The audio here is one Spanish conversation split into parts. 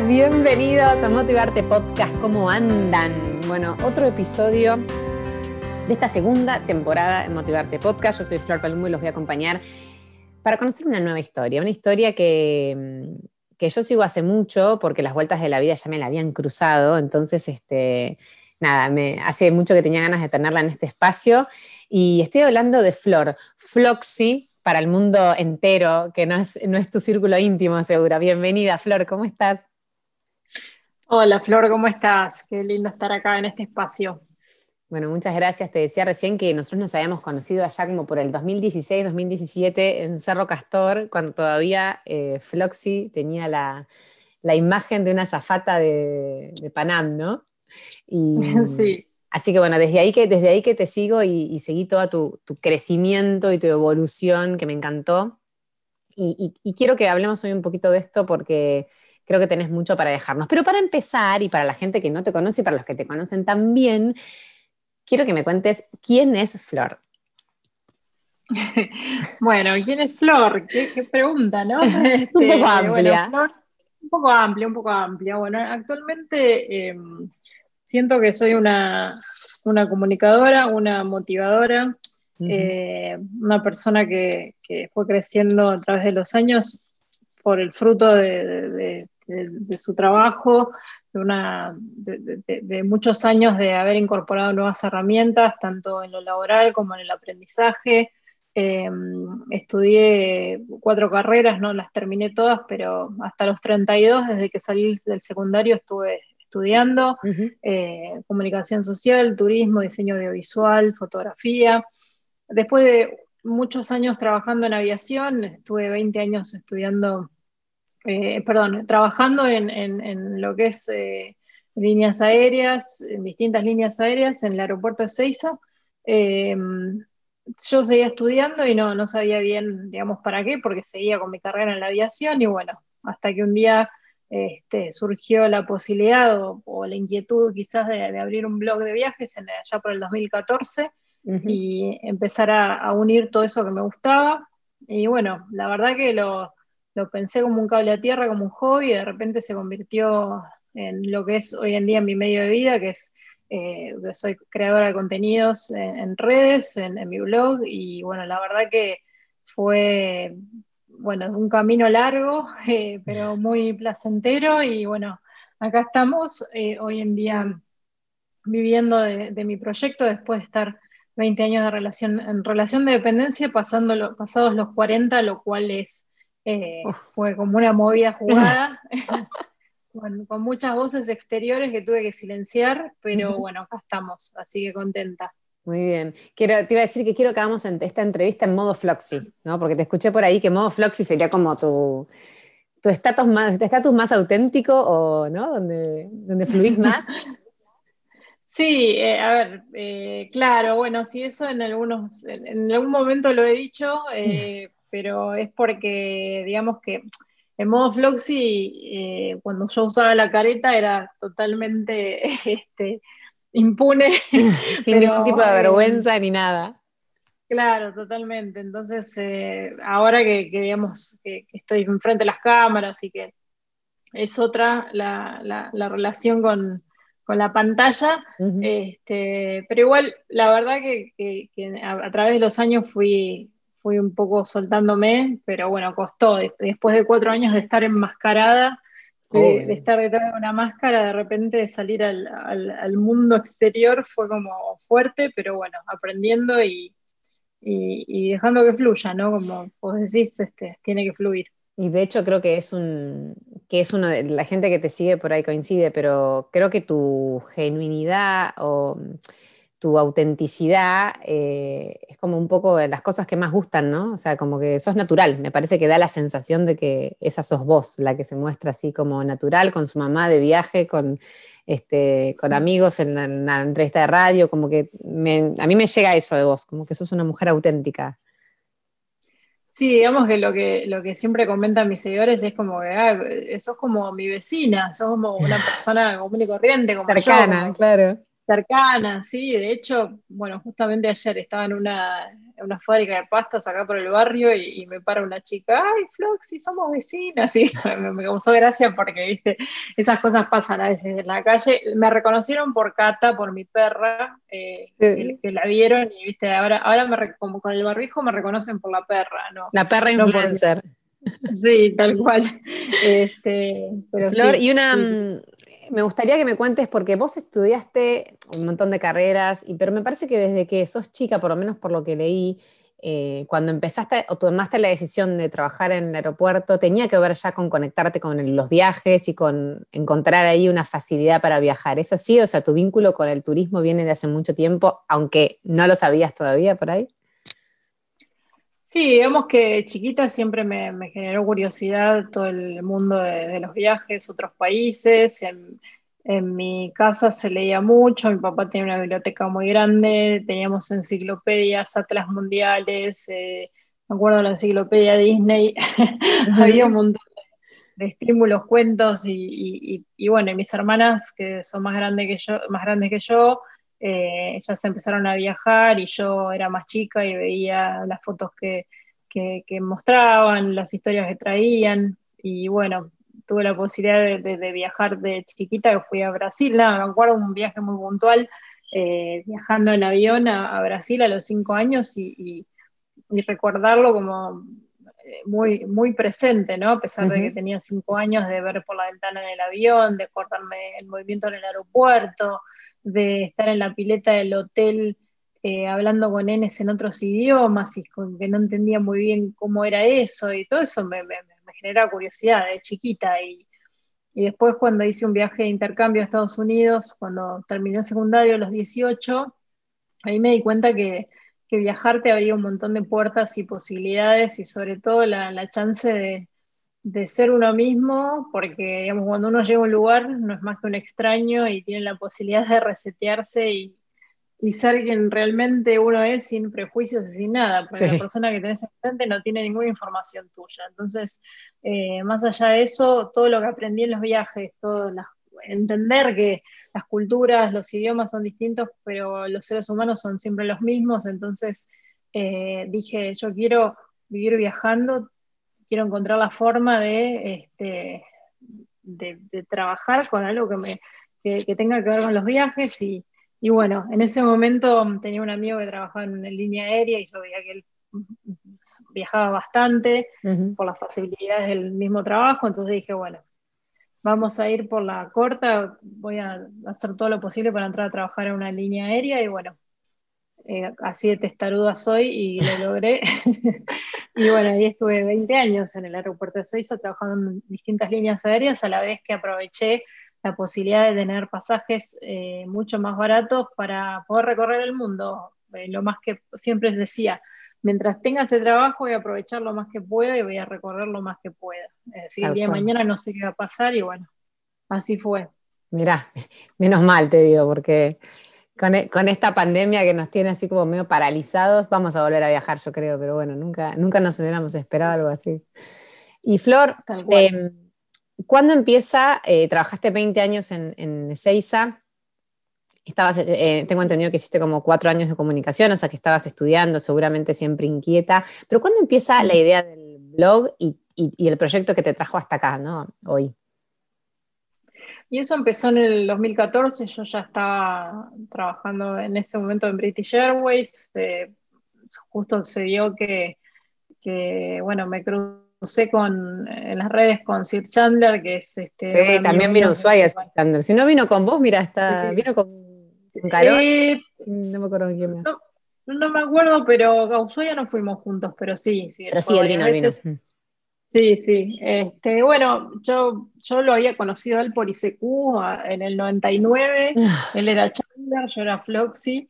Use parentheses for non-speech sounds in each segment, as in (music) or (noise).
Bienvenidos a Motivarte Podcast. ¿Cómo andan? Bueno, otro episodio de esta segunda temporada en Motivarte Podcast. Yo soy Flor Palumbo y los voy a acompañar para conocer una nueva historia. Una historia que, que yo sigo hace mucho porque las vueltas de la vida ya me la habían cruzado. Entonces, este, nada, me, hace mucho que tenía ganas de tenerla en este espacio. Y estoy hablando de Flor, Floxy, para el mundo entero, que no es, no es tu círculo íntimo, segura. Bienvenida, Flor, ¿cómo estás? Hola, Flor, ¿cómo estás? Qué lindo estar acá en este espacio. Bueno, muchas gracias. Te decía recién que nosotros nos habíamos conocido allá como por el 2016, 2017 en Cerro Castor, cuando todavía eh, Floxy tenía la, imagen de una zafata de, de Panam, ¿no? Y, (laughs) sí. Así que bueno, desde ahí que, desde ahí que te sigo y, seguí todo tu, crecimiento y tu evolución, que me encantó. Y, quiero que hablemos hoy un poquito de esto porque creo que tenés mucho para dejarnos. Pero para empezar, y para la gente que no te conoce y para los que te conocen también, quiero que me cuentes quién es Flor. (laughs) bueno, ¿quién es Flor? Qué, pregunta, ¿no? (laughs) un poco este, amplia. un poco amplia, un poco amplia. Bueno, actualmente... Em, siento que soy una, comunicadora, una motivadora, eh, una persona que, fue creciendo a través de los años por el fruto de, su trabajo, de, muchos años de haber incorporado nuevas herramientas, tanto en lo laboral como en el aprendizaje. Em, estudié cuatro carreras, no las terminé todas, pero hasta los 32, desde que salí del secundario, estuve estudiando, eh, comunicación social, turismo, diseño audiovisual, fotografía. Después de muchos años trabajando en aviación, estuve 20 años estudiando, eh, perdón, trabajando en, lo que es eh, líneas aéreas, en distintas líneas aéreas en el aeropuerto de Seiza. yo seguía estudiando y no, no sabía bien, digamos, para qué, porque seguía con mi carrera en la aviación y bueno, hasta que un día este, surgió la posibilidad o, la inquietud quizás de, abrir un blog de viajes en, allá por el 2014 y empezar a, unir todo eso que me gustaba. Y bueno, la verdad que lo, pensé como un cable a tierra, como un hobby, y de repente se convirtió en lo que es hoy en día mi medio de vida, que es eh, que soy creadora de contenidos en, redes, en, en, mi blog, y bueno, la verdad que fue bueno, un camino largo, (laughs) eh, pero muy placentero y bueno, acá estamos eh, hoy en día viviendo de, mi proyecto después de estar 20 años de relación, en relación de dependencia, pasando pasados los 40, lo cual es, eh, fue como una movida jugada, (laughs) (laughs) con muchas voces exteriores que tuve que silenciar, pero bueno, acá estamos, así que contenta. Muy bien. Quiero, te iba a decir que quiero que hagamos esta entrevista en modo Floxy, ¿no? Porque te escuché por ahí que modo Floxy sería como tu tu estatus más, estatus más auténtico o no, donde, donde fluís (laughs) más. Sí, eh, a ver, eh, claro, bueno, sí, eso en algunos, en, algún momento lo he dicho, eh, pero es porque, digamos que en modo Floxy, cuando yo usaba la careta era totalmente (laughs) este, impune. (laughs) Sin ningún tipo de eh, vergüenza ni nada. Claro, totalmente. Entonces, eh, ahora que, digamos que, estoy enfrente de las cámaras y que es otra la, relación con, la pantalla, este, pero igual la verdad que, a, través de los años fui, fui un poco soltándome, pero bueno, costó. Después de cuatro años de estar enmascarada, de, estar detrás de una máscara, de repente salir al, mundo exterior fue como fuerte, pero bueno, aprendiendo y, dejando que fluya, ¿no? Como vos decís, este, tiene que fluir. Y de hecho creo que es un, que es uno de la gente que te sigue por ahí coincide, pero creo que tu genuinidad o tu autenticidad eh, es como un poco de las cosas que más gustan, ¿no? O sea, como que sos natural, me parece que da la sensación de que esa sos vos, la que se muestra así como natural, con su mamá de viaje, con, este, con amigos en una entrevista de radio, como que a mí me llega eso de vos, como que sos una mujer auténtica. Sí, digamos que lo que, lo que siempre comentan mis seguidores es como que ah, sos como mi vecina, sos como una (laughs) persona común y corriente, como Cercana, claro cercana, sí, de hecho, bueno, justamente ayer estaba en una, una fábrica de pastas acá por el barrio y, me para una chica, ay, Floxy, somos vecinas, (laughs) y me, causó gracia porque, viste, esas cosas pasan a veces en la calle. Me reconocieron por Cata, por mi perra, eh, que, la vieron y, viste, ahora, ahora me, como con el barbijo me reconocen por la perra, ¿no? La perra influencer. Sí, tal cual. (laughs) Este, Flor, y una, mm, me gustaría que me cuentes, porque vos estudiaste un montón de carreras, y, pero me parece que desde que sos chica, por lo menos por lo que leí, eh, cuando empezaste o tomaste la decisión de trabajar en el aeropuerto, tenía que ver ya con conectarte con los viajes y con encontrar ahí una facilidad para viajar. ¿Es así? O sea, tu vínculo con el turismo viene de hace mucho tiempo, aunque no lo sabías todavía por ahí. Sí, digamos que chiquita siempre me, generó curiosidad todo el mundo de, los viajes, otros países. En, mi casa se leía mucho, mi papá tenía una biblioteca muy grande, teníamos enciclopedias, atlas mundiales, eh, me acuerdo de la enciclopedia Disney, (laughs) había un montón de, estímulos, cuentos y, y, bueno, mis hermanas que son más grandes que yo, más grandes que yo eh, ellas empezaron a viajar y yo era más chica y veía las fotos que, mostraban, las historias que traían. Y bueno, tuve la posibilidad de, viajar de chiquita, que fui a Brasil, me acuerdo un viaje muy puntual, eh, viajando en avión a, Brasil a los cinco años y, recordarlo como eh, muy, muy presente, ¿no? A pesar de que tenía cinco años, de ver por la ventana en el avión, de cortarme el movimiento en el aeropuerto, de estar en la pileta del hotel eh, hablando con nenes en otros idiomas y con que no entendía muy bien cómo era eso y todo eso me, me, genera curiosidad de chiquita. Y, después cuando hice un viaje de intercambio a Estados Unidos, cuando terminé el secundario a los 18, ahí me di cuenta que, viajar te abría un montón de puertas y posibilidades y sobre todo la chance de, de ser uno mismo, porque digamos, cuando uno llega a un lugar no es más que un extraño y tiene la posibilidad de resetearse y, ser quien realmente uno es sin prejuicios y sin nada, porque la persona que tenés enfrente no tiene ninguna información tuya. Entonces, eh, más allá de eso, todo lo que aprendí en los viajes, todo entender que las culturas, los idiomas son distintos, pero los seres humanos son siempre los mismos, entonces eh, dije, yo quiero vivir viajando, quiero encontrar la forma de, este, de, trabajar con algo que, me, tenga que ver con los viajes. Y, bueno, en ese momento tenía un amigo que trabajaba en, línea aérea y yo veía que él viajaba bastante por las facilidades del mismo trabajo, entonces dije, bueno, vamos a ir por la corta, voy a hacer todo lo posible para entrar a trabajar en una línea aérea y bueno, eh, así de testaruda soy y lo logré. (laughs) y bueno, ahí estuve 20 años en el aeropuerto de Seiza trabajando en distintas líneas aéreas, a la vez que aproveché la posibilidad de tener pasajes eh, mucho más baratos para poder recorrer el mundo. Eh, lo más que siempre les decía, mientras tenga este trabajo voy a aprovechar lo más que pueda y voy a recorrer lo más que pueda. Es decir, el día de mañana no sé qué va a pasar y bueno, así fue. Mirá, (laughs) menos mal te digo, porque e, con, esta pandemia que nos tiene así como medio paralizados, vamos a volver a viajar, yo creo, pero bueno, nunca, nunca nos hubiéramos esperado algo así. Y Flor, eh, ¿cuándo empieza? Eh, trabajaste 20 años en, en Ezeiza. Estabas, eh, tengo entendido que hiciste como cuatro años de comunicación, o sea que estabas estudiando, seguramente siempre inquieta. Pero ¿cuándo empieza la idea del blog y, y el proyecto que te trajo hasta acá, ¿no? Hoy. Y eso empezó en el 2014, yo ya estaba trabajando en ese momento en British Airways, eh, justo se vio que, bueno, me crucé con, en las redes con Sir Chandler, que es este... Sí, también vino Ushuaia Sir Chandler. Si no vino con vos, mira, está, vino con, Carol. Eh, no me acuerdo quién más. No, me acuerdo, pero a Ushuaia no fuimos juntos, pero sí. sí pero sí, él vino, veces, vino. Sí, sí. Este, bueno, yo, yo lo había conocido él por ICQ en el 99. él era Chandler, yo era Floxy.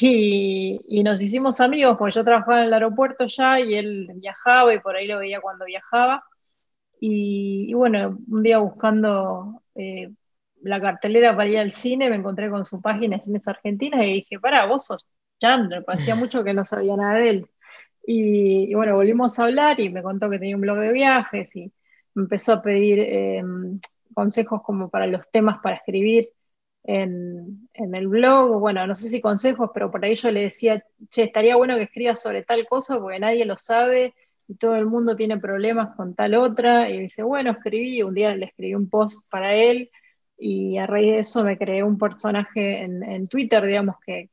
Y, nos hicimos amigos porque yo trabajaba en el aeropuerto ya y él viajaba y por ahí lo veía cuando viajaba. Y, bueno, un día buscando eh, la cartelera para ir al cine, me encontré con su página de cines argentinas y dije, para, vos sos Chandler, parecía (laughs) mucho que no sabía nada de él. Y, bueno, volvimos a hablar y me contó que tenía un blog de viajes y me empezó a pedir em, consejos como para los temas para escribir. en, el blog, bueno, no sé si consejos, pero por ahí yo le decía, che, estaría bueno que escribas sobre tal cosa porque nadie lo sabe y todo el mundo tiene problemas con tal otra. Y dice, bueno, escribí, un día le escribí un post para él y a raíz de eso me creé un personaje en, Twitter, digamos, que,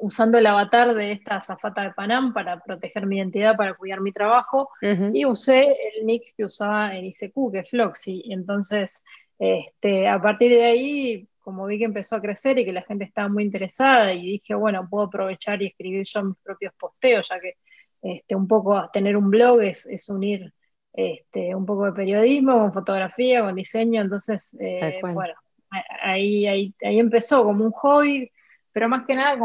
usando el avatar de esta zafata de Panam para proteger mi identidad, para cuidar mi trabajo, y usé el nick que usaba en ICQ, que es Floxy. Entonces, este, a partir de ahí, como vi que empezó a crecer y que la gente estaba muy interesada, y dije, bueno, puedo aprovechar y escribir yo mis propios posteos, ya que este, un poco tener un blog es, unir este, un poco de periodismo con fotografía, con diseño, entonces, eh, bueno, ahí, ahí, ahí empezó como un hobby pero más que nada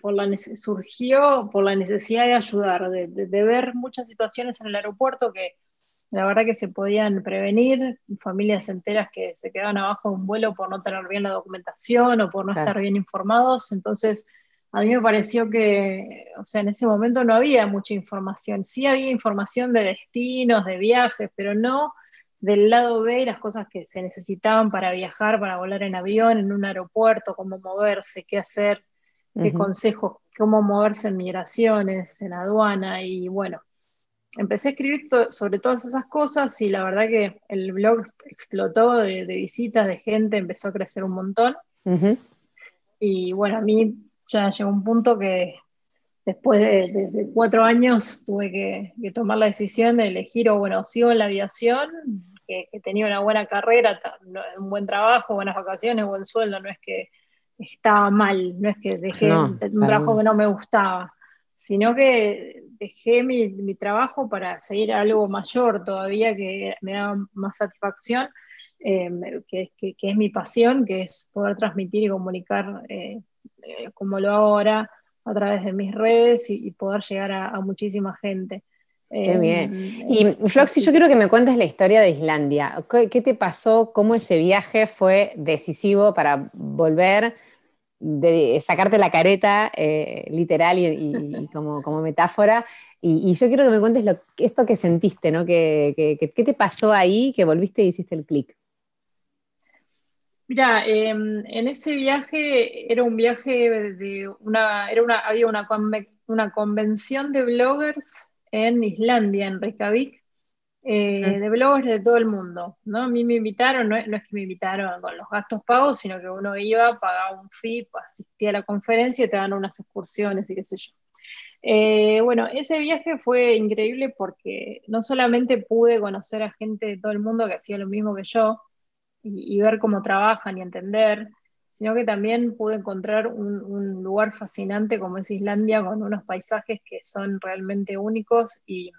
por la, surgió por la necesidad de ayudar, de, ver muchas situaciones en el aeropuerto que la verdad que se podían prevenir, familias enteras que se quedaban abajo de un vuelo por no tener bien la documentación o por no estar bien informados, entonces a mí me pareció que, o sea, en ese momento no había mucha información, sí había información de destinos, de viajes, pero no del lado B las cosas que se necesitaban para viajar, para volar en avión, en un aeropuerto, cómo moverse, qué hacer, qué consejos, cómo moverse en migraciones, en aduana y bueno. Empecé a escribir sobre todas esas cosas y la verdad que el blog explotó de, visitas, de gente, empezó a crecer un montón. Y bueno, a mí ya llegó un punto que después de, cuatro años tuve que, tomar la decisión de elegir, o bueno, sigo en la aviación, que, tenía una buena carrera, un buen trabajo, buenas vacaciones, buen sueldo, no es que estaba mal, no es que dejé un trabajo que no me gustaba, sino que dejé mi, trabajo para seguir algo mayor todavía que me da más satisfacción, em, que, es mi pasión, que es poder transmitir y comunicar eh, eh, como lo hago ahora a través de mis redes y, poder llegar a, muchísima gente. Qué bien. Em, y Floxy, yo quiero que me cuentes la historia de Islandia. ¿Qué, te pasó? ¿Cómo ese viaje fue decisivo para volver, de sacarte la careta eh, literal y, (laughs) como, como, metáfora? Y, yo quiero que me cuentes lo, esto que sentiste, ¿no? ¿Qué, te pasó ahí que volviste y hiciste el clic? Mira, em, en ese viaje era un viaje de una, era una, había una, una convención de bloggers en Islandia, en Reykjavik, eh, de bloggers de todo el mundo. ¿no? A mí me invitaron, no, es que me invitaron con los gastos pagos, sino que uno iba, pagaba un fee, asistía a la conferencia y te dan unas excursiones y qué sé yo. Eh, bueno, ese viaje fue increíble porque no solamente pude conocer a gente de todo el mundo que hacía lo mismo que yo, y, ver cómo trabajan y entender, sino que también pude encontrar un, lugar fascinante como es Islandia, con unos paisajes que son realmente únicos y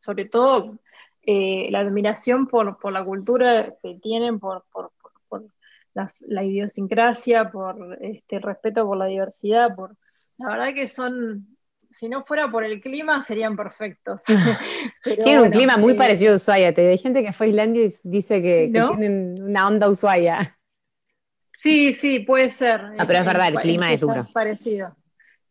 sobre todo eh, la admiración por, la cultura que tienen, por, la, idiosincrasia, por este, el respeto por la diversidad, por la verdad que son si no fuera por el clima, serían perfectos. (laughs) Tiene un clima muy eh, parecido a Ushuaia. Te hay gente que fue a Islandia y dice que, tienen una onda Ushuaia. Sí, sí, puede ser. Ah, pero es verdad, el clima es, duro. Parecido.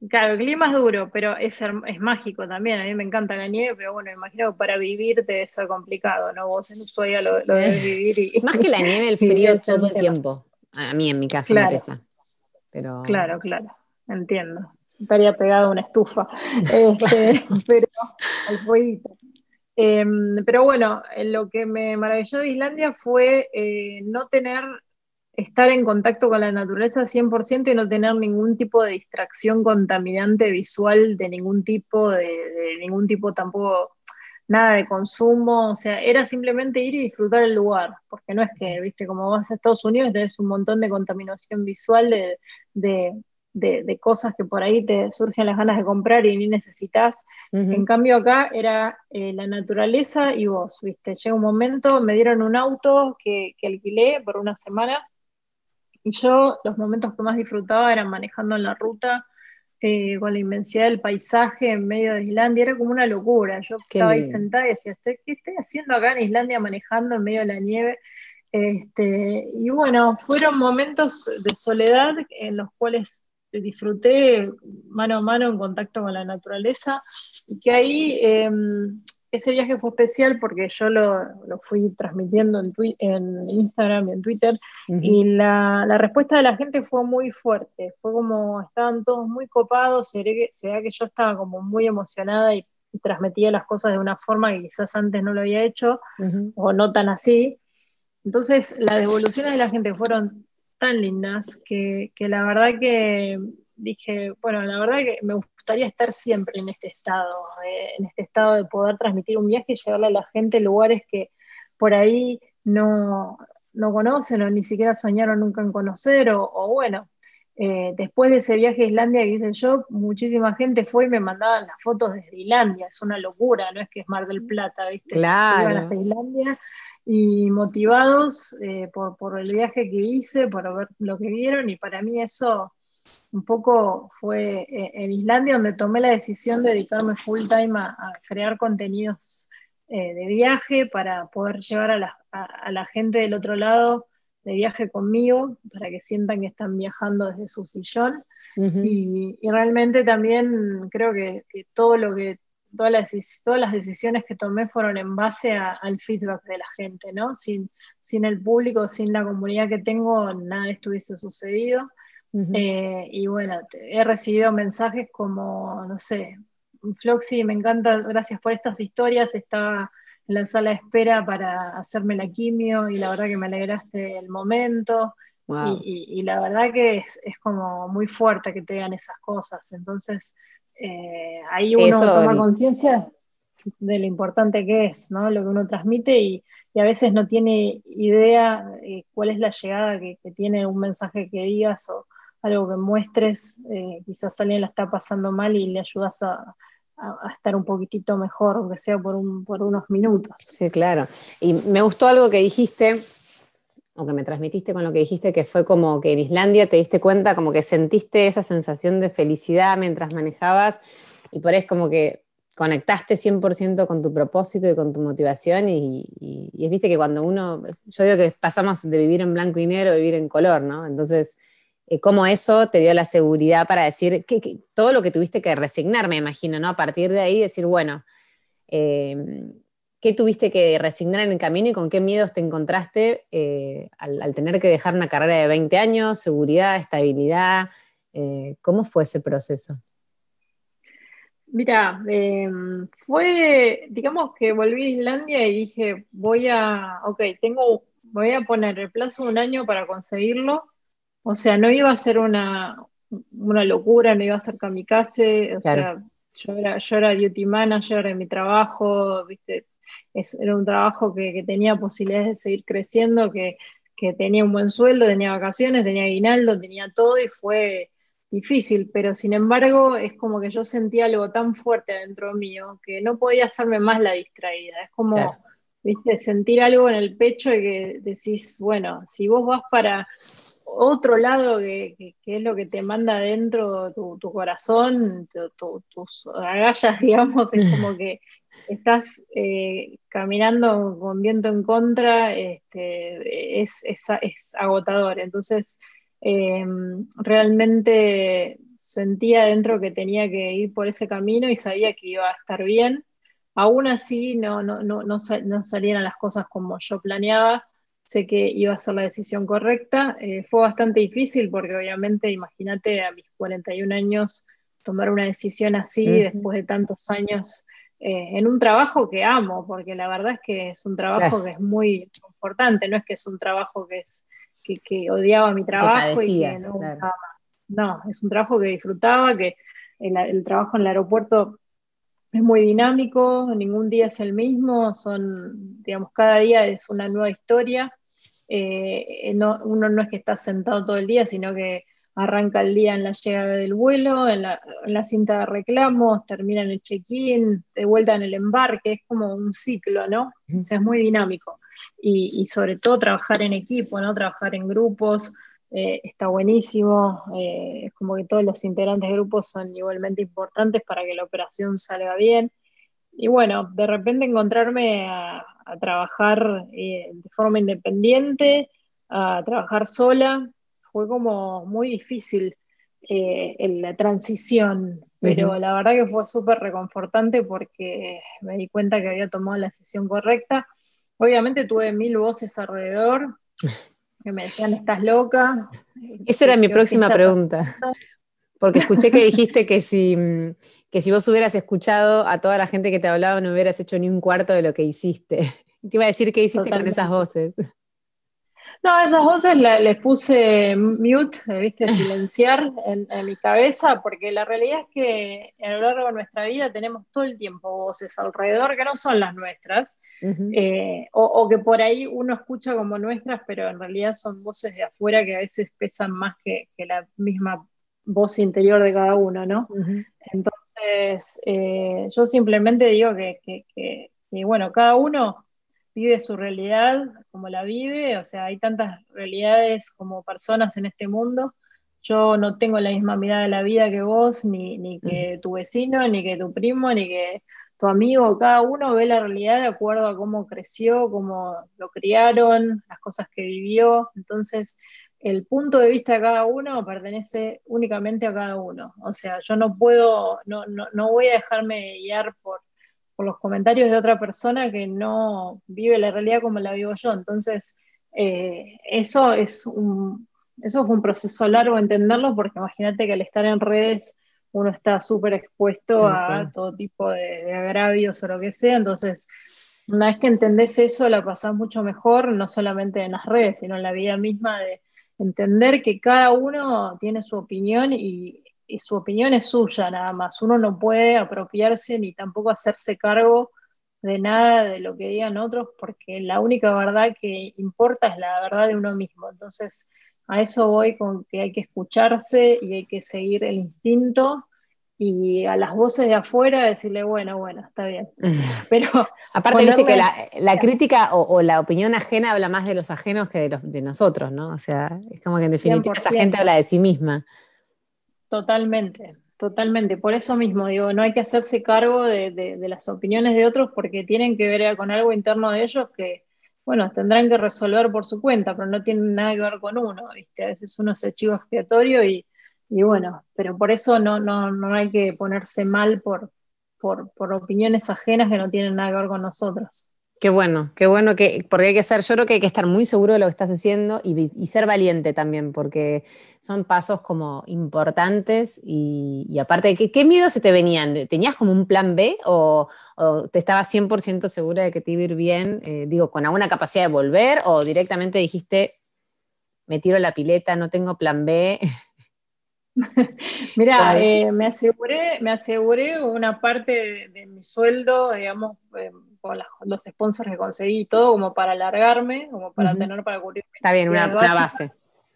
Claro, el clima es duro, pero es, es mágico también. A mí me encanta la nieve, pero bueno, imagino que para vivir debe ser complicado, ¿no? Vos en Ushuaia lo, lo debes vivir. Y, (laughs) Más que la nieve, el (laughs) frío todo el tiempo. A mí, en mi caso, me pesa. Pero... Claro, claro, entiendo estaría pegado a una estufa, (laughs) este, pero al em, pero bueno, lo que me maravilló de Islandia fue eh, no tener, estar en contacto con la naturaleza 100% y no tener ningún tipo de distracción contaminante visual de ningún tipo, de, de ningún tipo tampoco nada de consumo, o sea, era simplemente ir y disfrutar el lugar, porque no es que, viste, como vas a Estados Unidos tenés un montón de contaminación visual de, de, cosas que por ahí te surgen las ganas de comprar y ni necesitas. En cambio acá era eh, la naturaleza y vos, ¿viste? Llega un momento, me dieron un auto que, alquilé por una semana y yo los momentos que más disfrutaba eran manejando en la ruta. Eh, con la inmensidad del paisaje en medio de Islandia, era como una locura. Yo estaba ahí sentada y decía, ¿qué estoy haciendo acá en Islandia manejando en medio de la nieve? Este, y bueno, fueron momentos de soledad en los cuales disfruté mano a mano en contacto con la naturaleza y que ahí em, ese viaje fue especial porque yo lo, fui transmitiendo en, en, Instagram y en Twitter y la, respuesta de la gente fue muy fuerte, fue como estaban todos muy copados, se ve que, que yo estaba como muy emocionada y, transmitía las cosas de una forma que quizás antes no lo había hecho o no tan así. Entonces las devoluciones de la gente fueron tan lindas que, que la verdad que dije, bueno, la verdad que me gustaría estar siempre en este estado, eh, en este estado de poder transmitir un viaje y llevarle a la gente lugares que por ahí no, conocen o ni siquiera soñaron nunca en conocer, o, bueno, eh, después de ese viaje a Islandia que hice yo, muchísima gente fue y me mandaban las fotos desde Islandia, es una locura, no es que es Mar del Plata, ¿viste? Claro. iban hasta Islandia y motivados eh, por, por el viaje que hice, por ver lo que vieron, y para mí eso un poco fue eh, en Islandia donde tomé la decisión de dedicarme full time a, crear contenidos eh, de viaje para poder llevar a la, gente del otro lado de viaje conmigo, para que sientan que están viajando desde su sillón. y, realmente también creo que, todo lo que todas las, todas las decisiones que tomé fueron en base al feedback de la gente, ¿no? Sin, sin el público, sin la comunidad que tengo, nada de esto hubiese sucedido. Eh, y bueno, he recibido mensajes como, no sé, Floxy, me encanta, gracias por estas historias, estaba en la sala de espera para hacerme la quimio y la verdad que me alegraste el momento. Y, la verdad que es, como muy fuerte que te digan esas cosas. Entonces, eh, ahí uno toma conciencia de lo importante que es, ¿no? Lo que uno transmite y, a veces no tiene idea eh, cuál es la llegada que, que, tiene un mensaje que digas o, algo que muestres, eh, quizás alguien la está pasando mal y le ayudas a, estar un poquitito mejor, aunque sea por, por unos minutos. Sí, claro. Y me gustó algo que dijiste, o que me transmitiste con lo que dijiste, que fue como que en Islandia te diste cuenta, como que sentiste esa sensación de felicidad mientras manejabas, y por eso es como que conectaste 100% con tu propósito y con tu motivación y, y, viste que cuando uno, yo digo que pasamos de vivir en blanco y negro a vivir en color, ¿no? Entonces, eh, cómo eso te dio la seguridad para decir que, todo lo que tuviste que resignar, me imagino, ¿no? A partir de ahí decir, bueno, em, ¿qué tuviste que resignar en el camino y con qué miedos te encontraste eh, al, tener que dejar una carrera de 20 años, seguridad, estabilidad? Eh, ¿Cómo fue ese proceso? Mira, em, fue, digamos que volví a Islandia y dije, voy a, ok, tengo, voy a poner el plazo de un año para conseguirlo o sea, no iba a ser una, locura, no iba a ser kamikaze, o sea, yo era, yo era duty manager en mi trabajo, ¿viste? Era un trabajo que, tenía posibilidades de seguir creciendo, que, tenía un buen sueldo, tenía vacaciones, tenía aguinaldo, tenía todo y fue difícil, pero sin embargo es como que yo sentía algo tan fuerte dentro mío que no podía hacerme más la distraída. Es como, viste, sentir algo en el pecho y que decís, bueno, si vos vas para otro lado que, es lo que te manda adentro tu, corazón, tus agallas, (laughs) digamos, es como que estás eh, caminando con viento en contra, este, es, agotador. Entonces, em, realmente sentía adentro que tenía que ir por ese camino y sabía que iba a estar bien. Aún así, no, no, no, no salían las cosas como yo planeaba sé que iba a ser la decisión correcta. Eh, fue bastante difícil porque obviamente, imagínate a mis 41 años tomar una decisión así después de tantos años eh, en un trabajo que amo, porque la verdad es que es un trabajo que es muy importante, no es que es un trabajo que es que, odiaba mi trabajo y que no No, es un trabajo que disfrutaba, que el trabajo en el aeropuerto es muy dinámico, ningún día es el mismo, son, digamos, cada día es una nueva historia. Eh, uno no es que está sentado todo el día, sino que arranca el día en la llegada del vuelo, en la, cinta de reclamos, termina en el check-in, de vuelta en el embarque, es como un ciclo, ¿no? es muy dinámico. Y, y, sobre todo trabajar en equipo, ¿no? Trabajar en grupos, eh, está buenísimo, eh, es como que todos los integrantes del grupo son igualmente importantes para que la operación salga bien. Y bueno, de repente encontrarme a, trabajar eh, de forma independiente, a trabajar sola, fue como muy difícil. en la transición, pero la verdad que fue súper reconfortante porque me di cuenta que había tomado la decisión correcta. Obviamente tuve mil voces alrededor (laughs) que me decían, estás loca. Esa era mi próxima pregunta. (laughs) Porque escuché que dijiste que si, que si vos hubieras escuchado a toda la gente que te hablaba, no hubieras hecho ni un cuarto de lo que hiciste. (laughs) Te iba a decir qué hiciste con esas voces. No, esas voces les puse mute, viste, (laughs) silenciar en, mi cabeza, porque la realidad es que a lo largo de nuestra vida tenemos todo el tiempo voces alrededor que no son las nuestras, eh, o, que por ahí uno escucha como nuestras, pero en realidad son voces de afuera que a veces pesan más que, la misma voz interior de cada uno, ¿no? Entonces, eh, yo simplemente digo que, que, bueno, cada uno vive su realidad como la vive, o sea, hay tantas realidades como personas en este mundo. Yo no tengo la misma mirada de la vida que vos, ni, ni que tu vecino, ni que tu primo, ni que tu amigo. Cada uno ve la realidad de acuerdo a cómo creció, cómo lo criaron, las cosas que vivió. Entonces, el punto de vista de cada uno pertenece únicamente a cada uno. O sea, yo no puedo, no, no, no voy a dejarme guiar por por los comentarios de otra persona que no vive la realidad como la vivo yo. Entonces, eh, eso es un, eso fue un proceso largo entenderlo, porque imagínate que al estar en redes uno está súper expuesto a todo tipo de, agravios o lo que sea. Entonces, una vez que entendés eso, la pasás mucho mejor, no solamente en las redes, sino en la vida misma de entender que cada uno tiene su opinión y su opinión es suya nada más. Uno no puede apropiarse ni tampoco hacerse cargo de nada de lo que digan otros, porque la única verdad que importa es la verdad de uno mismo. Entonces, a eso voy con que hay que escucharse y hay que seguir el instinto y a las voces de afuera decirle, bueno, bueno, está bien. (laughs) Pero aparte viste que la, crítica o, la opinión ajena habla más de los ajenos que de, los, de nosotros, ¿no? O sea, es como que en definitiva esa gente habla de sí misma. Totalmente, totalmente. Por eso mismo digo, no hay que hacerse cargo de, las opiniones de otros porque tienen que ver con algo interno de ellos que, bueno, tendrán que resolver por su cuenta, pero no tienen nada que ver con uno, ¿viste? A veces uno se chivo expiatorio y, bueno, pero por eso no, no, no hay que ponerse mal por, por, por opiniones ajenas que no tienen nada que ver con nosotros. Qué bueno, qué bueno que, porque hay que ser, yo creo que hay que estar muy seguro de lo que estás haciendo y, ser valiente también, porque son pasos como importantes y, aparte, ¿qué, ¿qué miedos se te venían? ¿Tenías como un plan B o, te estabas 100% segura de que te iba a ir bien, eh, digo, con alguna capacidad de volver o directamente dijiste, me tiro la pileta, no tengo plan B? (laughs) Mira, eh, me, aseguré, me aseguré una parte de, mi sueldo, digamos, eh, con los sponsors que conseguí y todo, como para alargarme, como para tener para cubrir. Está bien, una, base.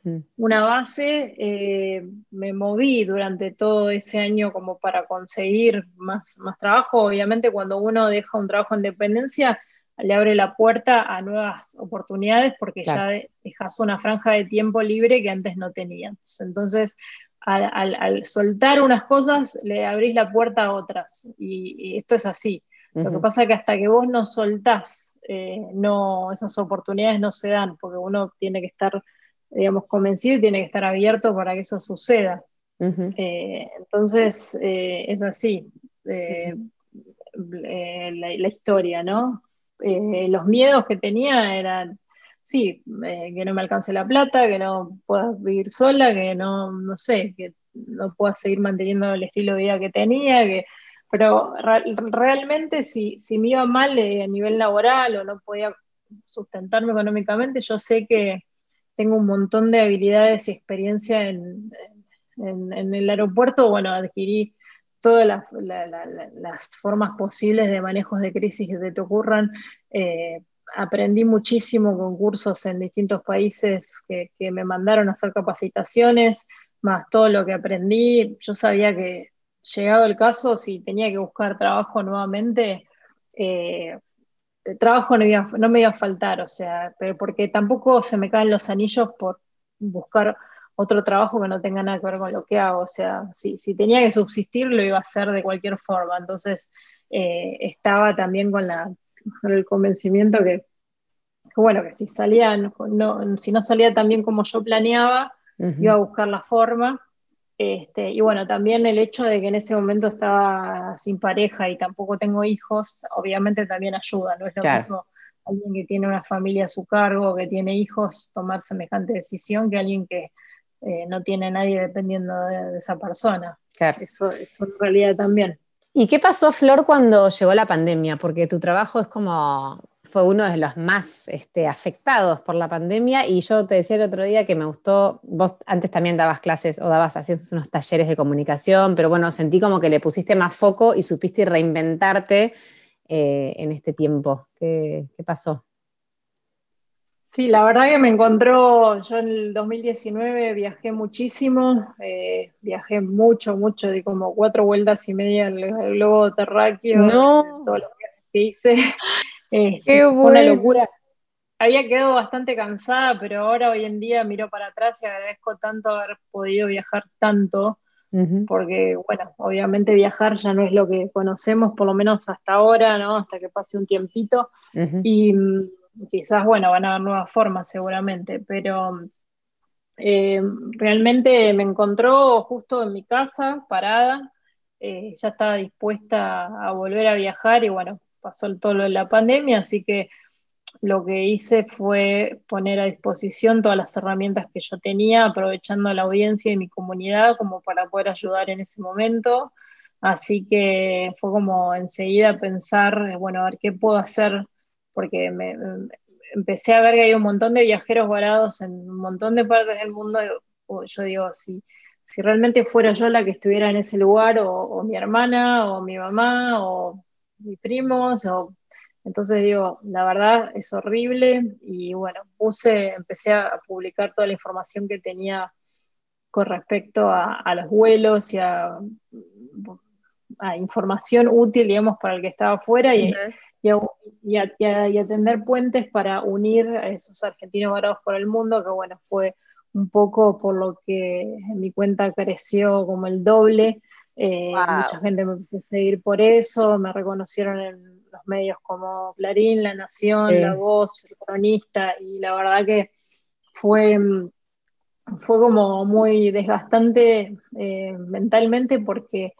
Mm. Una base, eh, me moví durante todo ese año como para conseguir más, más trabajo. Obviamente cuando uno deja un trabajo en dependencia, le abre la puerta a nuevas oportunidades porque ya dejas una franja de tiempo libre que antes no tenías. Entonces, al, soltar unas cosas, le abrís la puerta a otras. Y, esto es así. Lo que pasa es que hasta que vos no soltás, eh, no, esas oportunidades no se dan, porque uno tiene que estar, digamos, convencido y tiene que estar abierto para que eso suceda. Eh, entonces, eh, es así. La, historia, ¿no? los miedos que tenía eran sí, eh, que no me alcance la plata, que no pueda vivir sola, que no, no sé, que no pueda seguir manteniendo el estilo de vida que tenía, que, pero realmente si, si, me iba mal eh, a nivel laboral o no podía sustentarme económicamente, yo sé que tengo un montón de habilidades y experiencia en, en, el aeropuerto, bueno, adquirí todas las, las, formas posibles de manejos de crisis que te ocurran, eh, aprendí muchísimo con cursos en distintos países que, me mandaron a hacer capacitaciones, más todo lo que aprendí. Yo sabía que llegado el caso, si tenía que buscar trabajo nuevamente, eh, el trabajo no, me iba a faltar, o sea, pero porque tampoco se me caen los anillos por buscar otro trabajo que no tenga nada que ver con lo que hago, o sea, si, tenía que subsistir lo iba a hacer de cualquier forma, entonces eh, estaba también con la con el convencimiento que, bueno, que si salía, no, si no salía tan bien como yo planeaba, iba a buscar la forma. Este, y bueno, también el hecho de que en ese momento estaba sin pareja y tampoco tengo hijos, obviamente también ayuda, no es lo mismo alguien que tiene una familia a su cargo, que tiene hijos, tomar semejante decisión que alguien que eh, no tiene nadie dependiendo de, esa persona. Eso, eso en realidad también. ¿Y qué pasó, Flor, cuando llegó la pandemia? Porque tu trabajo es como fue uno de los más este, afectados por la pandemia y yo te decía el otro día que me gustó, vos antes también dabas clases o dabas haciendo unos talleres de comunicación, pero bueno, sentí como que le pusiste más foco y supiste reinventarte eh, en este tiempo. ¿Qué, pasó? Sí, la verdad que me encontró, yo en el 2019 viajé muchísimo, eh, viajé mucho, mucho, di como cuatro vueltas y media al, globo terráqueo, no. todos los viajes que hice. Este, una locura. Había quedado bastante cansada, pero ahora hoy en día miro para atrás y agradezco tanto haber podido viajar tanto, porque, bueno, obviamente viajar ya no es lo que conocemos, por lo menos hasta ahora, ¿no? Hasta que pase un tiempito. Y mm, quizás, bueno, van a haber nuevas formas seguramente, pero eh, realmente me encontró justo en mi casa, parada, eh, ya estaba dispuesta a volver a viajar y bueno, pasó todo lo de la pandemia, así que lo que hice fue poner a disposición todas las herramientas que yo tenía, aprovechando la audiencia y mi comunidad como para poder ayudar en ese momento. Así que fue como enseguida pensar, bueno, a ver qué puedo hacer, porque empecé a ver que hay un montón de viajeros varados en un montón de partes del mundo. Yo digo, si, si realmente fuera yo la que estuviera en ese lugar, o, o mi hermana, o mi mamá, o mis primos, o entonces digo, la verdad es horrible y bueno, puse, empecé a publicar toda la información que tenía con respecto a, los vuelos y a, información útil, digamos, para el que estaba afuera y, y, a, tender puentes para unir a esos argentinos varados por el mundo, que bueno, fue un poco por lo que en mi cuenta creció como el doble. Eh, mucha gente me empezó a seguir por eso, me reconocieron en los medios como Clarín, La Nación, La Voz, El Cronista, y la verdad que fue, fue como muy desgastante eh, mentalmente porque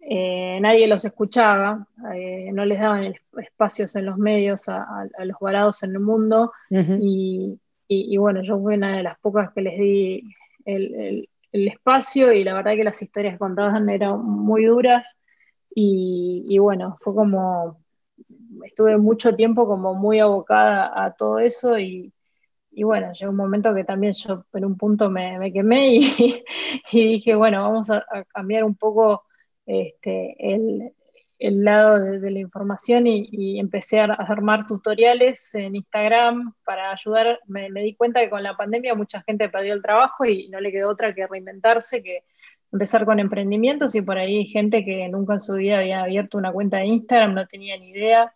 eh, nadie los escuchaba, no les daban espacios en los medios a, los varados en el mundo, y, bueno, yo fui una de las pocas que les di el, espacio y la verdad que las historias que contaban eran muy duras. Y, y, bueno, fue como estuve mucho tiempo como muy abocada a todo eso y, bueno, llegó un momento que también yo en un punto me, quemé (laughs) y, dije, bueno, vamos a, cambiar un poco este, el, lado de, la información y, empecé a armar tutoriales en Instagram para ayudar. Me, me, di cuenta que con la pandemia mucha gente perdió el trabajo y no le quedó otra que reinventarse, que empezar con emprendimientos y por ahí gente que nunca en su vida había abierto una cuenta de Instagram, no tenía ni idea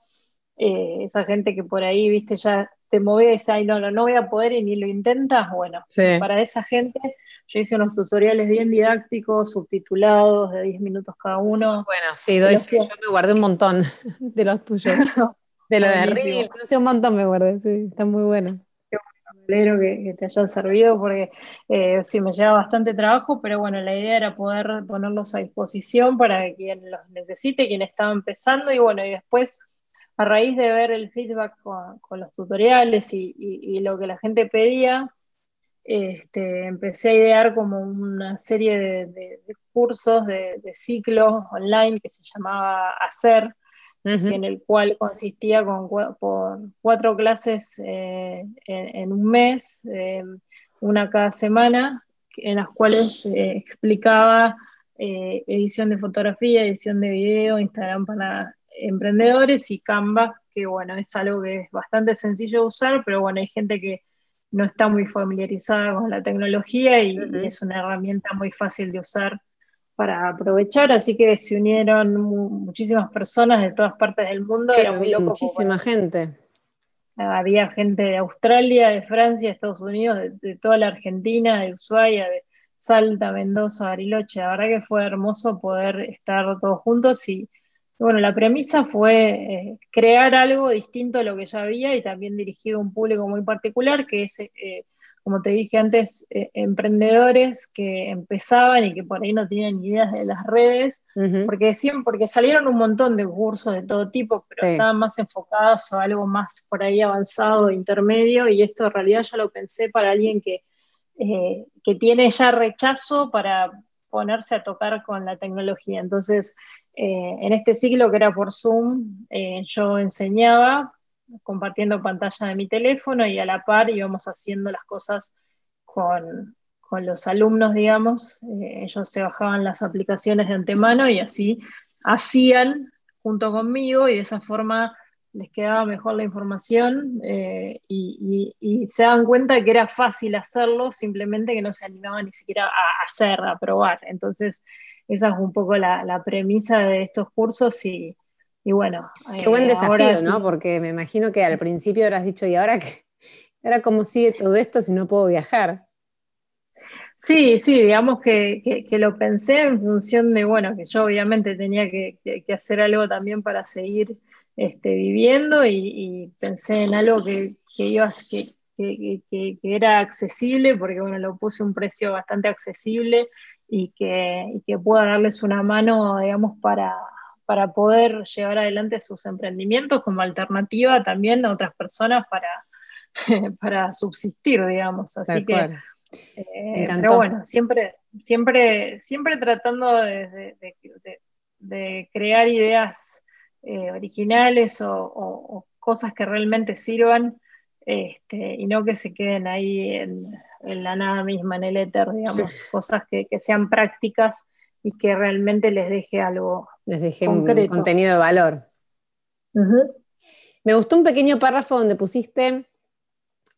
eh, esa gente que por ahí, viste, ya te mueve y no, no, no voy a poder y ni lo intentas, bueno, para esa gente yo hice unos tutoriales bien didácticos, subtitulados, de 10 minutos cada uno. Bueno, sí, doy, yo me guardé un montón (laughs) de los tuyos. (laughs) de lo de Reel, no sé, un montón me guardé, sí, está muy bueno. Espero que, que, te hayan servido porque eh, sí me lleva bastante trabajo, pero bueno, la idea era poder ponerlos a disposición para quien los necesite, quien estaba empezando y bueno, y después a raíz de ver el feedback con, los tutoriales y, lo que la gente pedía, este, empecé a idear como una serie de, cursos, de, ciclos online que se llamaba Hacer, en el cual consistía con por cuatro clases eh, en, un mes, eh, una cada semana, en las cuales eh, explicaba edición de fotografía, edición de video, Instagram para emprendedores y Canva, que bueno, es algo que es bastante sencillo de usar, pero bueno, hay gente que no está muy familiarizada con la tecnología y, es una herramienta muy fácil de usar para aprovechar, así que se unieron muchísimas personas de todas partes del mundo. Era muy loco muchísima gente. Había gente de Australia, de Francia, de Estados Unidos, de, toda la Argentina, de Ushuaia, de Salta, Mendoza, Bariloche. La verdad que fue hermoso poder estar todos juntos y, bueno, la premisa fue eh, crear algo distinto a lo que ya había y también dirigido a un público muy particular, que es eh, como te dije antes, eh, emprendedores que empezaban y que por ahí no tienen ideas de las redes, porque, siempre, porque salieron un montón de cursos de todo tipo, pero estaban más enfocados a algo más por ahí avanzado, intermedio, y esto en realidad yo lo pensé para alguien que, eh, que tiene ya rechazo para ponerse a tocar con la tecnología. Entonces, eh, en este ciclo que era por Zoom, yo enseñaba compartiendo pantalla de mi teléfono y a la par íbamos haciendo las cosas con, los alumnos, digamos. Eh, ellos se bajaban las aplicaciones de antemano y así hacían junto conmigo y de esa forma les quedaba mejor la información eh, y, se daban cuenta que era fácil hacerlo, simplemente que no se animaban ni siquiera a hacer, a probar. Entonces, esa es un poco la, la premisa de estos cursos y, y bueno. Qué buen eh, desafío, ¿no? Porque me imagino que al principio habrás dicho, ¿y ahora qué? ¿Ahora cómo sigue todo esto si no puedo viajar? Sí, sí, digamos que, lo pensé en función de, bueno, que yo obviamente tenía que, hacer algo también para seguir este, viviendo y, pensé en algo que, iba, que, era accesible, porque bueno, lo puse un precio bastante accesible y que, y que pueda darles una mano, digamos, para, para poder llevar adelante sus emprendimientos como alternativa también a otras personas para, (laughs) para subsistir, digamos. Así que, eh, pero bueno, siempre, siempre, siempre tratando de, crear ideas eh, originales o, cosas que realmente sirvan este, y no que se queden ahí en, la nada misma, en el éter, digamos, cosas que, que sean prácticas y que realmente les deje algo. Les deje un contenido de valor. Me gustó un pequeño párrafo donde pusiste,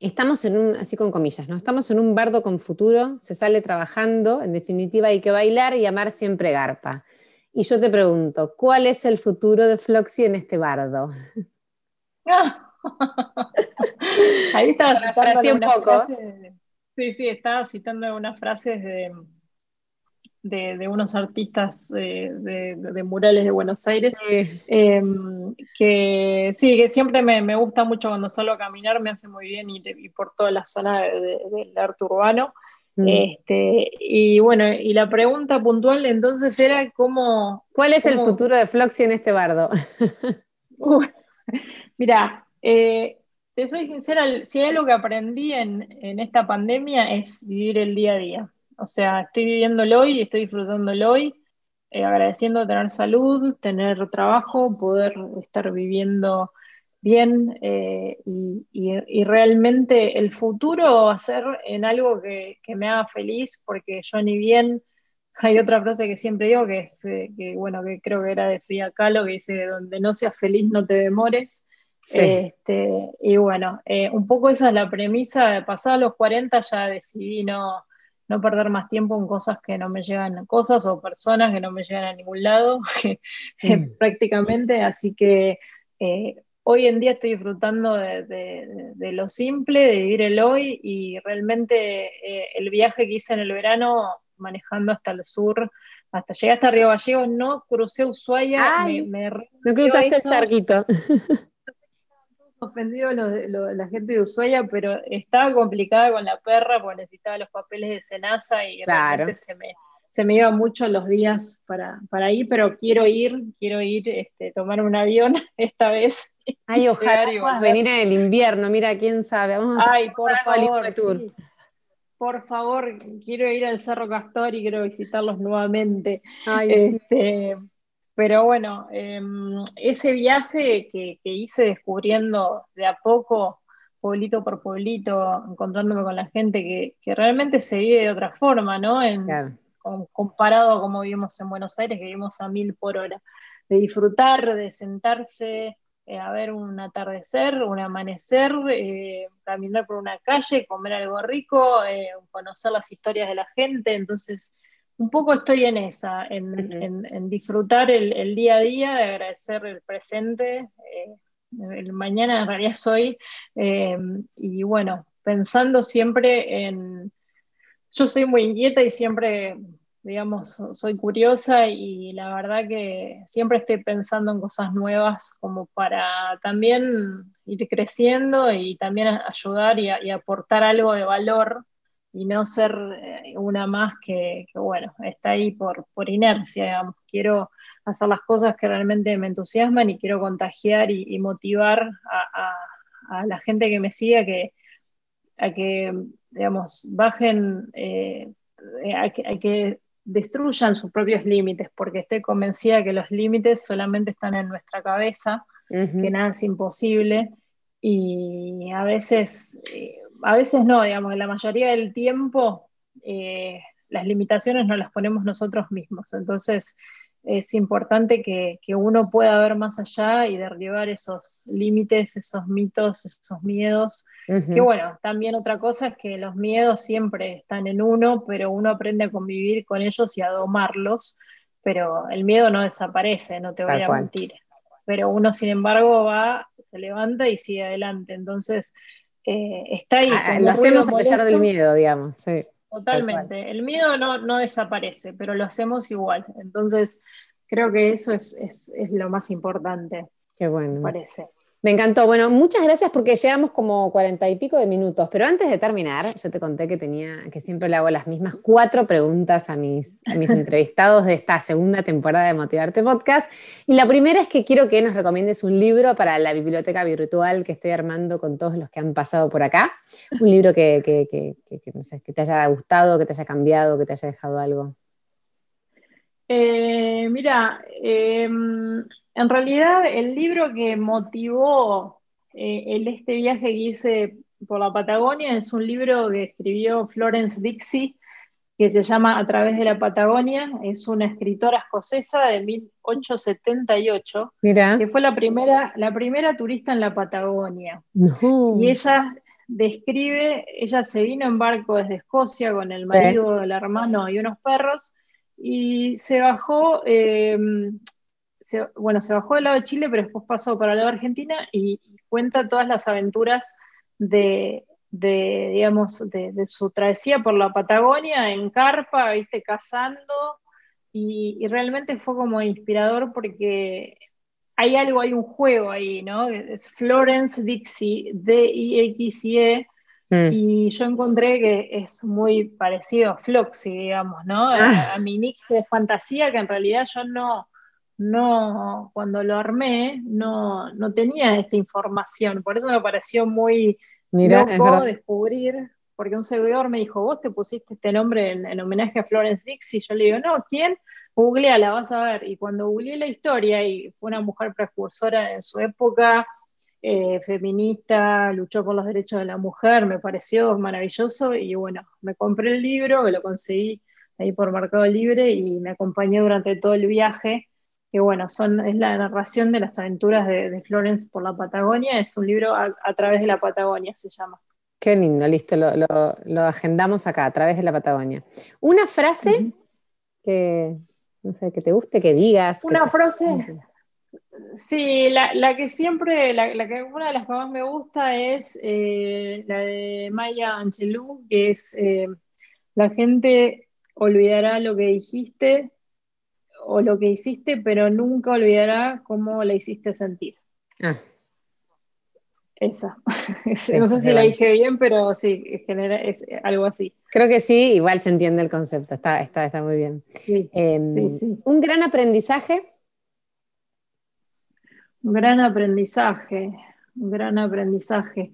estamos en un, así con comillas, ¿no? Estamos en un bardo con futuro, se sale trabajando, en definitiva hay que bailar y amar siempre garpa. Y yo te pregunto, ¿cuál es el futuro de Floxy en este bardo? (laughs) Ahí estaba citando un poco. sí, sí, estaba citando unas frases de, de, unos artistas de, murales de Buenos Aires, em, que sí, que siempre me, gusta mucho cuando salgo a caminar, me hace muy bien y, por toda la zona del arte urbano. Mm. Este, y bueno, y la pregunta puntual entonces era cómo... ¿Cuál es el futuro de Floxy en este bardo? (laughs) (laughs) mira, eh, te soy sincera, si hay algo que aprendí en, esta pandemia es vivir el día a día. O sea, estoy viviéndolo hoy, estoy disfrutándolo hoy, eh, agradeciendo tener salud, tener trabajo, poder estar viviendo bien eh, y, realmente el futuro va a ser en algo que, me haga feliz, porque yo ni bien, (laughs) hay otra frase que siempre digo que es, que bueno, que creo que era de Frida Kahlo, que dice, donde no seas feliz no te demores. Este, y bueno, un poco esa es la premisa, a los 40 ya decidí no no perder más tiempo en cosas que no me llevan a cosas o personas que no me llevan a ningún lado, (laughs) mm. prácticamente. Así que eh, hoy en día estoy disfrutando de, lo simple, de vivir el hoy y realmente eh, el viaje que hice en el verano manejando hasta el sur, hasta llegué hasta Río Gallegos, no crucé Ushuaia, me, no cruzaste el charquito. (laughs) ofendido la gente de Ushuaia, pero estaba complicada con la perra porque necesitaba los papeles de Senasa y realmente se me, se me iban mucho los días para, para ir, pero quiero ir, quiero ir, este, tomar un avión (laughs) esta vez. Ay, ojalá venir en el invierno, mira, quién sabe. Vamos a Ay, por favor, por favor, quiero ir al Cerro Castor y quiero visitarlos nuevamente. Ay, este, pero bueno, em, ese viaje que, hice descubriendo de a poco, pueblito por pueblito, encontrándome con la gente que, realmente se vive de otra forma, ¿no? comparado a como vivimos en Buenos Aires, que vivimos a mil por hora. De disfrutar, de sentarse eh, a ver un atardecer, un amanecer, eh, caminar por una calle, comer algo rico, eh, conocer las historias de la gente. Entonces, un poco estoy en esa, en, disfrutar el, día a día, de agradecer el presente. Eh, el mañana en realidad soy, eh, y bueno, pensando siempre en. Yo soy muy inquieta y siempre digamos, soy curiosa y la verdad que siempre estoy pensando en cosas nuevas como para también ir creciendo y también ayudar y, aportar algo de valor y no ser eh, una más que, bueno, está ahí por, por inercia, digamos. Quiero hacer las cosas que realmente me entusiasman y quiero contagiar y, motivar a, la gente que me siga que, a que, digamos, bajen, eh, a, que, destruyan sus propios límites, porque estoy convencida que los límites solamente están en nuestra cabeza, que nada es imposible, y a veces, eh, a veces no, digamos, la mayoría del tiempo eh, las limitaciones no las ponemos nosotros mismos. Entonces, es importante que, uno pueda ver más allá y derribar esos límites, esos mitos, esos miedos. Que bueno, también otra cosa es que los miedos siempre están en uno, pero uno aprende a convivir con ellos y a domarlos, pero el miedo no desaparece, no te voy a mentir. Pero uno, sin embargo, va, se levanta y sigue adelante. Entonces, eh, está ahí. Ah, lo hacemos a pesar del miedo, digamos. Sí. Totalmente. El miedo no, desaparece, pero lo hacemos igual. Entonces, creo que eso es, lo más importante. Qué bueno. Me parece. Me encantó. Bueno, muchas gracias porque llevamos como cuarenta y pico de minutos, pero antes de terminar, yo te conté que tenía, que siempre le hago las mismas cuatro preguntas a mis, a mis (laughs) entrevistados de esta segunda temporada de Motivarte Podcast. Y la primera es que quiero que nos recomiendes un libro para la biblioteca virtual que estoy armando con todos los que han pasado por acá. Un libro que, que, que, no sé, que te haya gustado, que te haya cambiado, que te haya dejado algo. Eh, mira, eh, en realidad, el libro que motivó eh, el, este viaje que hice por la Patagonia es un libro que escribió Florence Dixie, que se llama A través de la Patagonia. Es una escritora escocesa de 1878, que fue la primera, la primera turista en la Patagonia. Y ella describe, ella se vino en barco desde Escocia con el marido, el hermano y unos perros, y se bajó eh, bueno, se bajó del lado de Chile, pero después pasó para el lado de Argentina y, cuenta todas las aventuras de, digamos, de, su travesía por la Patagonia en carpa, viste, cazando, y, realmente fue como inspirador porque hay algo, hay un juego ahí, ¿no? Es Florence Dixie, D-I-X-I-E, mm. y yo encontré que es muy parecido a Floxy, digamos, ¿no? Ah. A, a mi nick de fantasía, que en realidad yo no no, cuando lo armé, no, no tenía esta información. Por eso me pareció muy loco descubrir, porque un servidor me dijo, vos te pusiste este nombre en, homenaje a Florence Dix, y yo le digo, no, ¿quién? la vas a ver. Y cuando googleé la historia, y fue una mujer precursora en su época, eh, feminista, luchó por los derechos de la mujer, me pareció maravilloso, y bueno, me compré el libro, que lo conseguí ahí por Mercado Libre, y me acompañé durante todo el viaje que bueno, son, es la narración de las aventuras de, Florence por la Patagonia, es un libro a, través de la Patagonia, se llama. Qué lindo, listo, lo, agendamos acá, a través de la Patagonia. Una frase que, no sé, que te guste, que digas. Una frase, sí, la, que siempre, la, que una de las que más me gusta es eh, la de Maya Angelou, que es, eh, la gente olvidará lo que dijiste, o lo que hiciste, pero nunca olvidará cómo la hiciste sentir. Ah. Esa. (laughs) no sé si la dije bien, pero sí, genera, es algo así. Creo que sí, igual se entiende el concepto, está, está, está muy bien. Em, un gran aprendizaje. Un gran aprendizaje, un gran aprendizaje.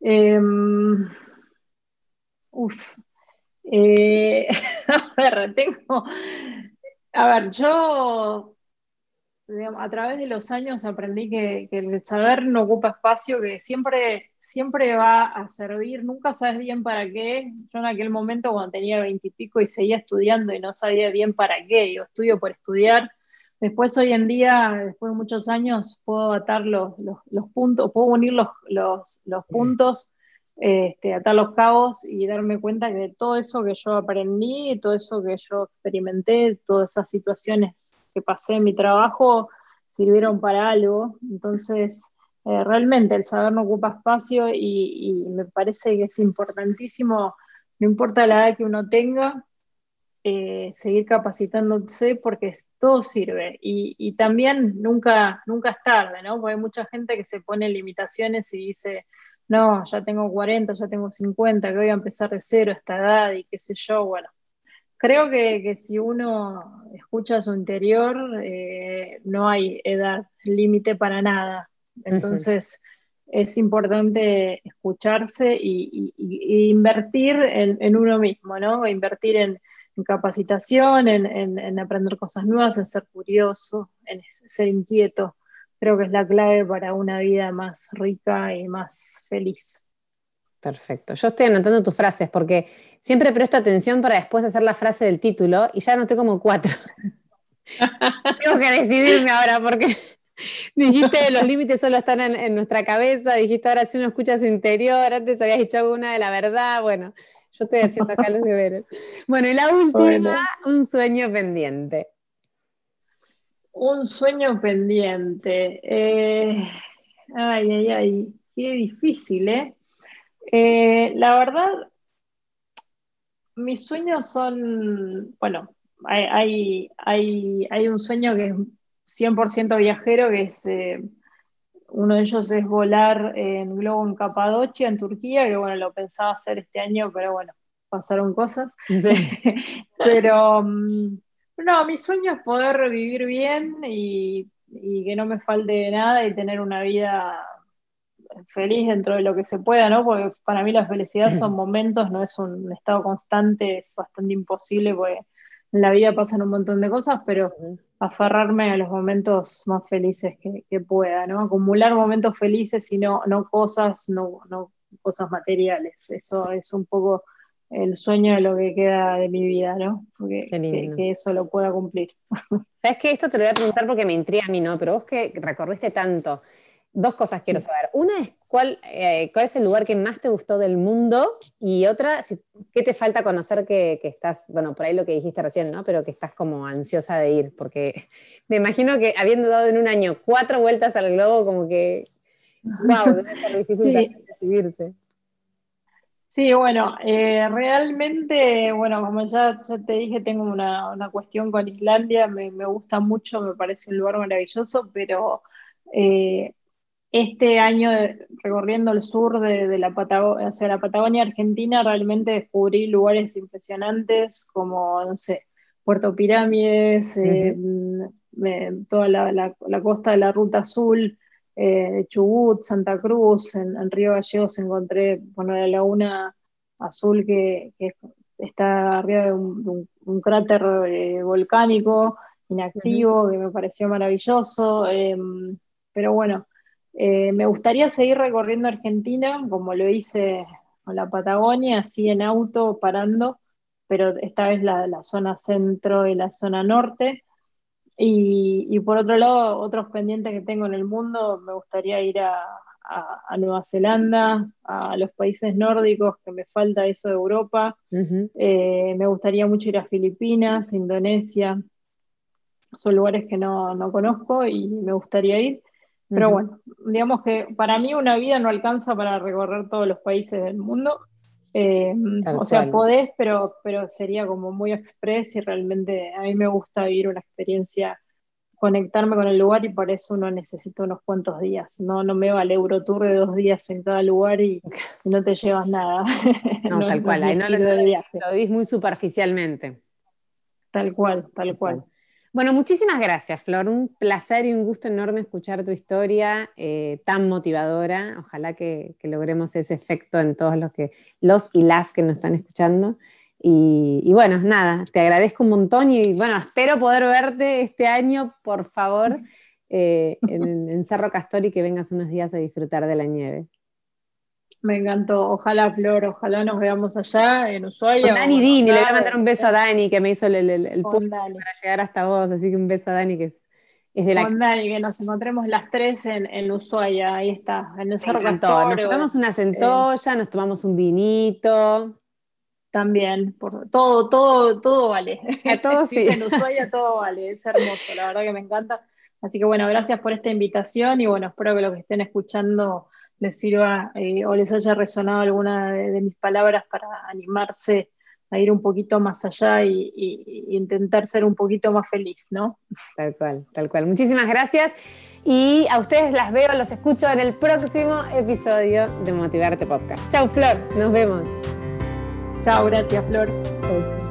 Em, uf. Eh, (laughs) a ver, tengo, a ver, yo a través de los años aprendí que, el saber no ocupa espacio, que siempre, siempre va a servir, nunca sabes bien para qué. Yo en aquel momento cuando tenía veintipico y, seguía estudiando y no sabía bien para qué, yo estudio por estudiar. Después hoy en día, después de muchos años, puedo atar los, puntos, puedo unir los, los puntos este, atar los cabos y darme cuenta que todo eso que yo aprendí, todo eso que yo experimenté, todas esas situaciones que pasé en mi trabajo, sirvieron para algo. Entonces, eh, realmente el saber no ocupa espacio y, me parece que es importantísimo, no importa la edad que uno tenga, eh, seguir capacitándose porque todo sirve. Y, también nunca, nunca es tarde, ¿no? Porque hay mucha gente que se pone limitaciones y dice, no, ya tengo 40, ya tengo 50, que voy a empezar de cero a esta edad y qué sé yo. Bueno, creo que, si uno escucha su interior, eh, no hay edad límite para nada. Entonces, es importante escucharse y, invertir en, uno mismo, ¿no? Invertir en, capacitación, en, aprender cosas nuevas, en ser curioso, en ser inquieto. Creo que es la clave para una vida más rica y más feliz. Perfecto. Yo estoy anotando tus frases porque siempre presto atención para después hacer la frase del título y ya anoté como cuatro. (laughs) Tengo que decidirme ahora porque (laughs) dijiste los límites solo están en, nuestra cabeza, dijiste ahora si uno escucha su interior, antes habías dicho alguna de la verdad, bueno, yo estoy haciendo acá los deberes. Bueno, y la última, un sueño pendiente. Un sueño pendiente. Eh, ay, ay, ay, qué difícil, ¿eh? ¿eh? La verdad, mis sueños son, bueno, hay, hay, hay un sueño que es 100% viajero, que es, eh, uno de ellos es volar en globo en Capadocia, en Turquía, que bueno, lo pensaba hacer este año, pero bueno, pasaron cosas. (laughs) pero mm, no, mi sueño es poder vivir bien y, que no me falte nada y tener una vida feliz dentro de lo que se pueda, ¿no? Porque para mí la felicidad son (clears throat) momentos, no es un estado constante, es bastante imposible porque en la vida pasan un montón de cosas, pero aferrarme a los momentos más felices que, pueda, ¿no? Acumular momentos felices y no, no cosas, no, no cosas materiales. Eso es un poco el sueño de lo que queda de mi vida, ¿no? que, que, eso lo pueda cumplir. (laughs) Sabes que esto te lo voy a preguntar porque me intriga a mí, ¿no? Pero vos que recorriste tanto, dos cosas quiero saber. Una es cuál, eh, cuál es el lugar que más te gustó del mundo y otra, ¿qué te falta conocer que, estás, bueno, por ahí lo que dijiste recién, ¿no? Pero que estás como ansiosa de ir, porque (laughs) me imagino que habiendo dado en un año cuatro vueltas al globo, como que, (laughs) wow, debe ser difícil decidirse. Sí, bueno, eh, realmente, bueno, como ya, te dije, tengo una, cuestión con Islandia, me, me, gusta mucho, me parece un lugar maravilloso, pero eh, este año recorriendo el sur de, la Patagonia, hacia la Patagonia Argentina, realmente descubrí lugares impresionantes como, no sé, Puerto Pirámides, eh, toda la, costa de la Ruta Azul, eh, Chubut, Santa Cruz, en, Río Gallegos encontré bueno, la laguna azul que, está arriba de un, cráter eh, volcánico inactivo, que me pareció maravilloso, em, pero bueno, eh, me gustaría seguir recorriendo Argentina, como lo hice con la Patagonia, así en auto, parando, pero esta vez la, zona centro y la zona norte. Y, por otro lado, otros pendientes que tengo en el mundo, me gustaría ir a, Nueva Zelanda, a los países nórdicos, que me falta eso de Europa. Eh, me gustaría mucho ir a Filipinas, Indonesia. Son lugares que no, no conozco y me gustaría ir. Pero bueno, digamos que para mí una vida no alcanza para recorrer todos los países del mundo. Eh, o sea, podés, pero, pero sería como muy express y realmente a mí me gusta vivir una experiencia, conectarme con el lugar y por eso uno necesita unos cuantos días. No, no me va el Eurotour de dos días en cada lugar y, no te llevas nada. (laughs) No, tal cual, ahí no, lo, lo, vivís muy superficialmente. Tal cual, tal cual. Bueno, muchísimas gracias, Flor. Un placer y un gusto enorme escuchar tu historia eh, tan motivadora. Ojalá que, logremos ese efecto en todos los, que, los y las que nos están escuchando. Y, bueno, nada, te agradezco un montón y bueno, espero poder verte este año, por favor, eh, en, en Cerro Castor y que vengas unos días a disfrutar de la nieve. Me encantó. Ojalá, Flor, ojalá nos veamos allá en Ushuaia. Dani Dini, le voy a mandar un beso a Dani que me hizo el, el, para llegar hasta vos. Así que un beso a Dani que es, de la. Con Dani, que nos encontremos las tres en, en Ushuaia. Ahí está, en el Cerro Nos tomamos una centolla, nos tomamos un vinito. También, por, todo, todo, todo vale. A (laughs) todos sí. en Ushuaia todo vale, es hermoso, la verdad que me encanta. Así que bueno, gracias por esta invitación y bueno, espero que los que estén escuchando les sirva eh, o les haya resonado alguna de, mis palabras para animarse ir un poquito más allá y, intentar ser un poquito más feliz, ¿no? Tal cual, tal cual. Muchísimas gracias. Y a ustedes las veo, los escucho en el próximo episodio de Motivarte Podcast. Chau, Flor. Nos vemos. Chao, gracias, Flor.